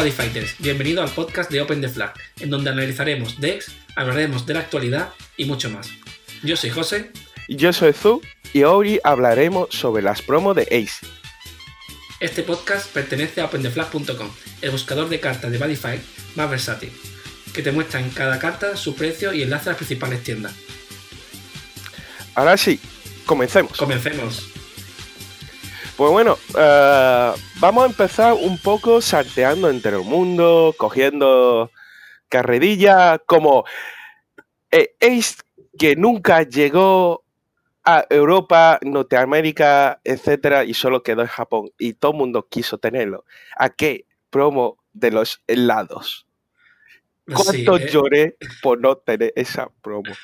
Buddy Fighters, bienvenido al podcast de Open the Flag, en donde analizaremos decks, hablaremos de la actualidad y mucho más. Yo soy José. Yo soy Zu y hoy hablaremos sobre las promos de Ace. Este podcast pertenece a OpenTheFlag.com, el buscador de cartas de Buddy Fight más versátil, que te muestra en cada carta su precio y enlace a las principales tiendas. Ahora sí, comencemos. Comencemos. Pues bueno, uh, vamos a empezar un poco salteando entre el mundo, cogiendo carrerilla como eh, Ace que nunca llegó a Europa, Norteamérica, etcétera, y solo quedó en Japón. Y todo el mundo quiso tenerlo. ¿A qué promo de los helados? ¿Cuánto Sí, eh. lloré por no tener esa promo?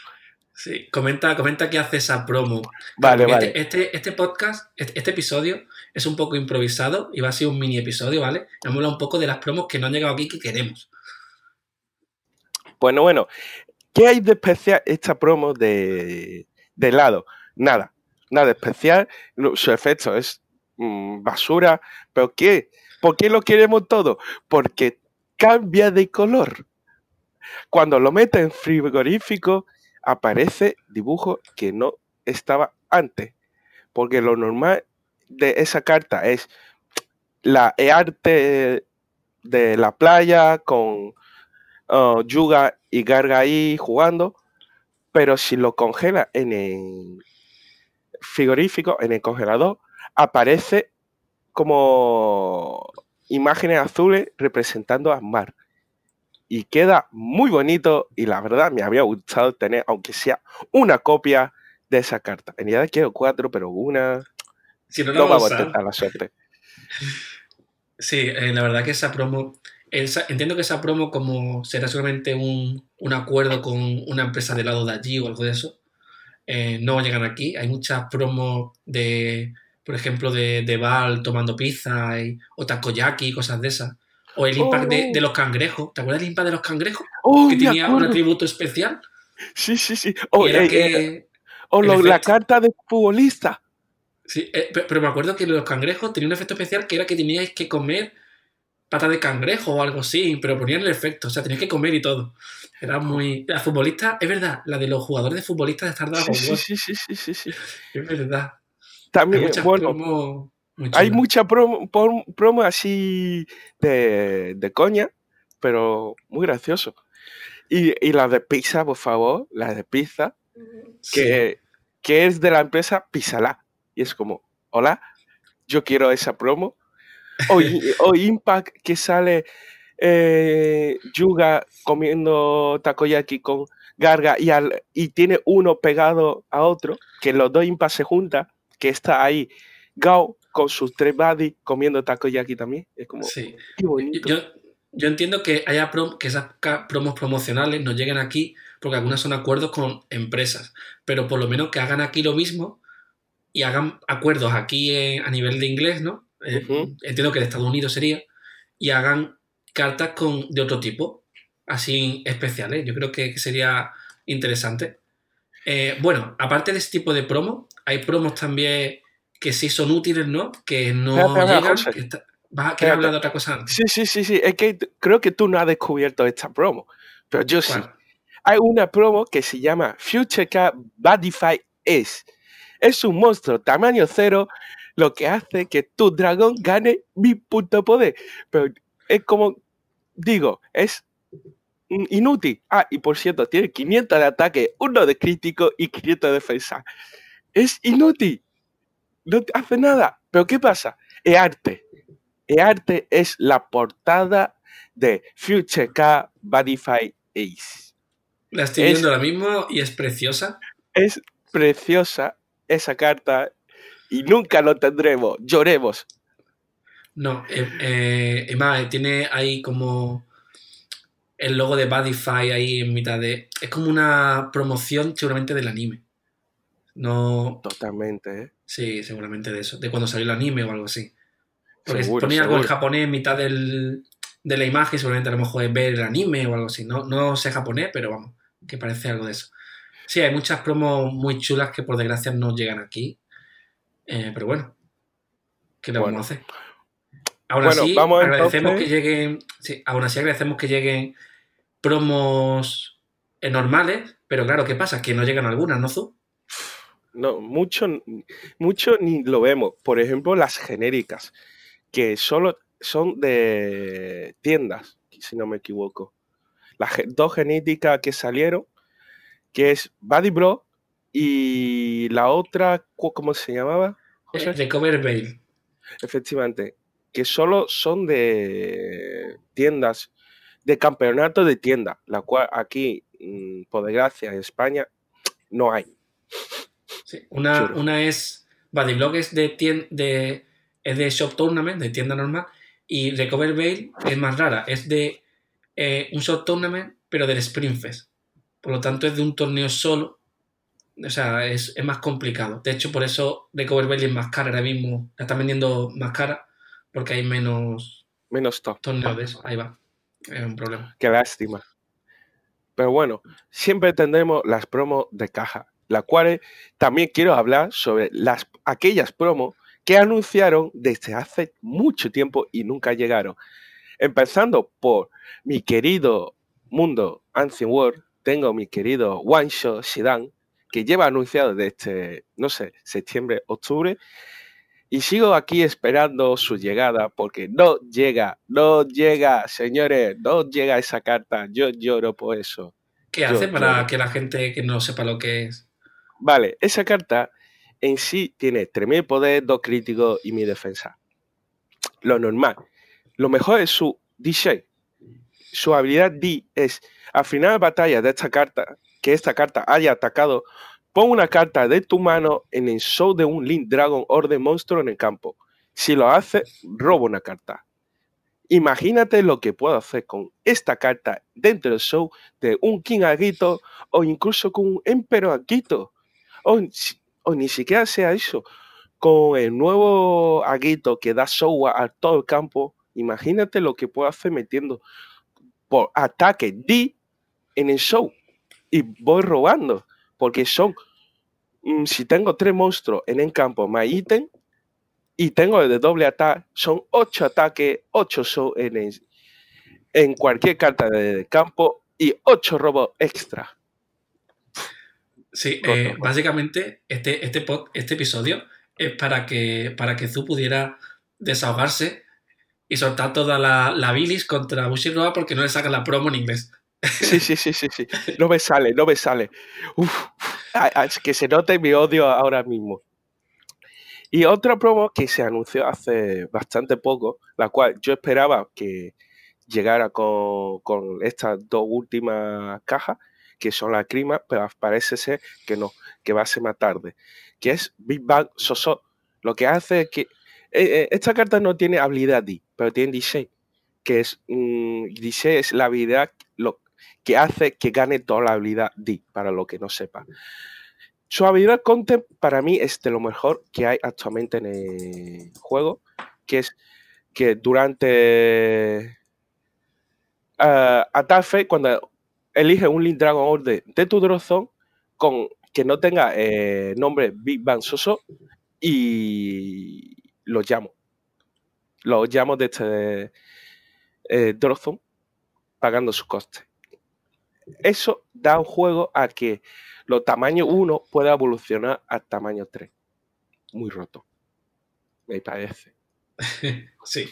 Sí, comenta, comenta qué hace esa promo. Vale, Porque vale. Este, este, este podcast, este, este episodio es un poco improvisado y va a ser un mini episodio, ¿vale? Vamos a hablar un poco de las promos que no han llegado aquí que queremos. Bueno, bueno, ¿qué hay de especial esta promo de, de helado? Nada, nada especial. Su efecto es mm, basura. ¿Pero qué? ¿Por qué lo queremos todo? Porque cambia de color. Cuando lo mete en frigorífico, aparece dibujo que no estaba antes. Porque lo normal de esa carta es la el arte de la playa con uh, Yuga y Garga ahí jugando, pero si lo congela en el frigorífico, en el congelador, aparece como imágenes azules representando a mar. Y queda muy bonito y la verdad me había gustado tener, aunque sea una copia de esa carta. En realidad quiero cuatro, pero una Si no, no lo vamos a a usar. tentar la suerte. Sí, eh, la verdad que esa promo. esa- entiendo que esa promo, como será solamente un, un acuerdo con una empresa de lado de allí o algo de eso, eh, no llegan aquí. Hay muchas promos de, por ejemplo, de, de Val tomando pizza y, o takoyaki y cosas de esas. O el impact de, Oh. de los cangrejos. ¿Te acuerdas del impact de los cangrejos? ¡Oh, Que tenía un atributo especial. Sí, sí, sí. O, Y era eh, eh, o lo- la carta de futbolista. Sí, eh, pe- pero me acuerdo que los cangrejos tenían un efecto especial que era que teníais que comer pata de cangrejo o algo así, pero ponían el efecto, o sea, teníais que comer y todo. Era muy. La futbolista, es verdad, la de los jugadores de futbolistas de Star Sí, sí, sí, sí, sí, sí, es verdad. También, bueno, promos muy hay mucha promo, promo así de, de coña, pero muy gracioso. Y, y la de pizza, por favor, la de pizza, Sí. que, que es de la empresa Pizzalá. Y es como, hola, yo quiero esa promo. O, o Impact, que sale eh, Yuga comiendo takoyaki con Garga y, al- y tiene uno pegado a otro, que los dos Impact se juntan, que está ahí Gao con sus tres buddies comiendo takoyaki también. Es como, Sí. qué bonito. Yo, yo entiendo que haya prom- que esas promos promocionales nos lleguen aquí porque algunas son acuerdos con empresas, pero por lo menos que hagan aquí lo mismo y hagan acuerdos aquí a nivel de inglés, ¿no? Eh. Entiendo que de Estados Unidos sería, y hagan cartas con, de otro tipo, así especiales. Yo creo que, que sería interesante. Eh, bueno, aparte de este tipo de promos, hay promos también que sí son útiles, ¿no? Que no Espera, espera, llegan. José. que está- ¿Vas a querer hablar de otra cosa antes? Sí, sí, sí, sí. Es que creo que tú no has descubierto esta promo, pero yo sí. Hay una promo que se llama Future Cat Badify S. Es un monstruo tamaño cero, lo que hace que tu dragón gane mi punto poder. Pero es como, digo, es inútil. Ah, y por cierto, tiene 500 de ataque, uno de crítico y 500 de defensa. Es inútil. No te hace nada. Pero ¿qué pasa? Es arte. El arte es la portada de Future Cat Badify Ace. La estoy Es- viendo ahora mismo y es preciosa. Es preciosa esa carta y nunca lo tendremos. Lloremos. No, eh, eh, más, eh, tiene ahí como el logo de Badify ahí en mitad de. Es como una promoción seguramente del anime. No. Totalmente, ¿eh? Sí, seguramente de eso. De cuando salió el anime o algo así. Porque Seguro, ponía algo en japonés en mitad del, de la imagen, seguramente a lo mejor es ver el anime o algo así. No, no sé japonés, pero vamos, que parece algo de eso. Sí, hay muchas promos muy chulas que por desgracia no llegan aquí. Eh, pero bueno, ¿qué le Bueno. vamos a hacer? Aún Bueno, así, vamos agradecemos entonces- que lleguen. Sí, aún así agradecemos que lleguen promos normales, pero claro, ¿qué pasa? Que no llegan algunas, ¿no, Zu? No, mucho, mucho ni lo vemos. Por ejemplo, las genéricas, que solo son de tiendas, si no me equivoco. Las dos genéricas que salieron, que es Buddy Bro y la otra, ¿cómo se llamaba? José? Eh, Recover Veil. Efectivamente, que solo son de tiendas, de campeonato de tienda, la cual aquí, mm, por desgracia, en España no hay. Sí, Una, Churro. una es. Bodyblog es de, tien- de, es de Shop Tournament, de tienda normal. Y Recover Veil es más rara. Es de eh, un Shop Tournament, pero del Spring Fest. Por lo tanto, es de un torneo solo. O sea, es, es más complicado. De hecho, por eso Recover Veil es más cara ahora mismo. La están vendiendo más cara porque hay menos Menos top. torneos de eso. Ahí va. Es un problema. Qué lástima. Pero bueno, siempre tendremos las promos de caja, las cuales también quiero hablar sobre las, aquellas promos que anunciaron desde hace mucho tiempo y nunca llegaron. Empezando por mi querido mundo Ancient World, tengo mi querido One Shot que lleva anunciado desde, no sé, septiembre, octubre, y sigo aquí esperando su llegada porque no llega, no llega, señores, no llega esa carta. Yo lloro por eso. ¿Qué Yo- hace para que la gente que no sepa lo que es? Vale, esa carta en sí tiene 3000 poder, 2 críticos y mi defensa. Lo normal. Lo mejor es su D-Shape. Su habilidad D es, al final de batalla de esta carta, que esta carta haya atacado, pon una carta de tu mano en el show de un Link Dragon Orden monstruo en el campo. Si lo hace, roba una carta. Imagínate lo que puedo hacer con esta carta dentro del show de un King Aguito o incluso con un Emperor Aguito. O, ni siquiera sea eso. Con el nuevo Aguito que da show a, todo el campo, imagínate lo que puedo hacer metiendo por ataque D en el show. Y voy robando. Porque son, mm, si tengo tres monstruos en el campo más ítem, y tengo el de doble ataque, son ocho ataques, ocho show en, el- en cualquier carta de campo y ocho robos extra. Sí, eh, básicamente este, este, pod- este episodio es para que, para que Zu pudiera desahogarse y soltar toda la, la bilis contra Bushiroa porque no le saca la promo en inglés. Sí, sí, sí, sí, sí. No me sale, no me sale. Uf, es que se note mi odio ahora mismo. Y otra promo que se anunció hace bastante poco, la cual yo esperaba que llegara con, con estas dos últimas cajas, que son las crimas, pero parece ser que no, que va a ser más tarde, que es Big Bang Soso. Lo que hace es que eh, eh, esta carta no tiene habilidad D, pero tiene D6, que es mm, D6 es la habilidad lo, que hace que gane toda la habilidad D, para lo que no sepa. Su habilidad Content para mí es de lo mejor que hay actualmente en el juego, que es que durante uh, Attack Phase, cuando elige un Link Dragon Order de tu Draw Zone, con que no tenga eh, nombre Big Bang Soso, y lo llamo. Lo llamo desde eh, Draw Zone, pagando su coste. Eso da un juego a que los tamaño 1 pueda evolucionar al tamaño 3. Muy roto. Me parece. sí.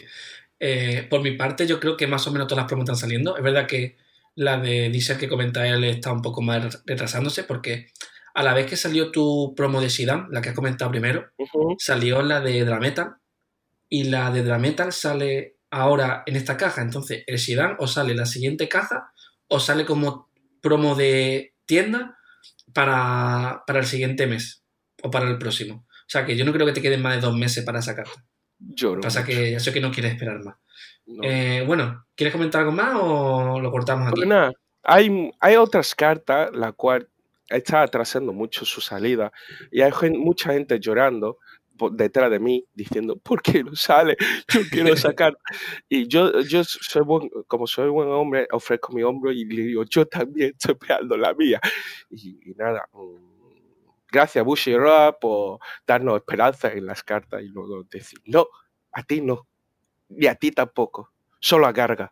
Eh, por mi parte, yo creo que más o menos todas las promos están saliendo. Es verdad que la de Diesel que comenta él está un poco más retrasándose porque a la vez que salió tu promo de Shidan, la que has comentado primero, Uh -huh. salió la de Drametal y la de Drametal sale ahora en esta caja. Entonces, el Shidan o sale la siguiente caja o sale como promo de tienda para, para el siguiente mes o para el próximo. O sea que yo no creo que te queden más de dos meses para esa carta. Yo Pasa mucho. que ya sé que no quieres esperar más. No. Eh, bueno, ¿quieres comentar algo más o lo cortamos aquí? Pues nada, hay, hay otras cartas la cual está atrasando mucho su salida y hay mucha gente llorando por detrás de mí diciendo ¿por qué no sale? yo quiero sacar y yo, yo soy buen, como soy buen hombre ofrezco mi hombro y le digo yo también estoy esperando la mía y, y nada mm, gracias Bushi Roa por darnos esperanza en las cartas y luego decir no, a ti no Ni a ti tampoco. Solo a Garga.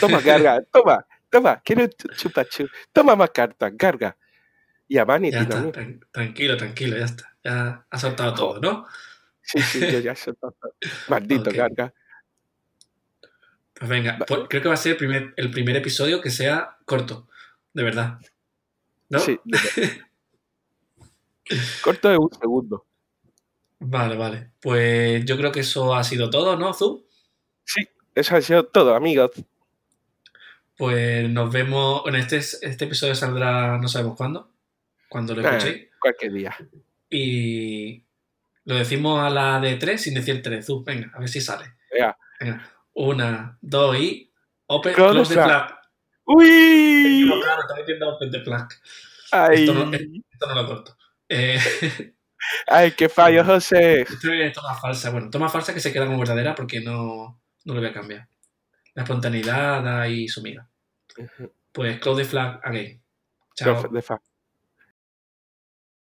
Toma, Garga, toma, toma. Quiero chupa chup. Toma más cartas, Garga. Y a Manny Ya está, también. tran- tranquilo, tranquilo, ya está. Ya ha soltado todo, ¿no? Sí, sí, yo ya sé todo. Maldito. Garga. Pues venga, pues creo que va a ser el primer, el primer episodio que sea corto, de verdad. ¿No? Sí, de verdad. Corto de un segundo. Vale, vale. Pues yo creo que eso ha sido todo, ¿no, Zu? Sí, eso ha sido todo, amigos. Pues nos vemos. Bueno, este, es- este episodio saldrá no sabemos cuándo, cuando lo Ah. escuchéis. Cualquier día. Y lo decimos a la de 3 sin decir 3. Zu, venga, a ver si sale. Venga. Venga. Una, dos y. Open, Close close, the flag. ¡Uy! Claro, está diciendo open the flag. ¡Ay! Esto no, esto no lo corto. Eh, ¡Ay, qué fallo, José! esto es toma falsa. Bueno, toma falsa que se queda como verdadera porque no, no lo voy a cambiar. La espontaneidad da ahí su miga. Pues close the flag again. Chao. De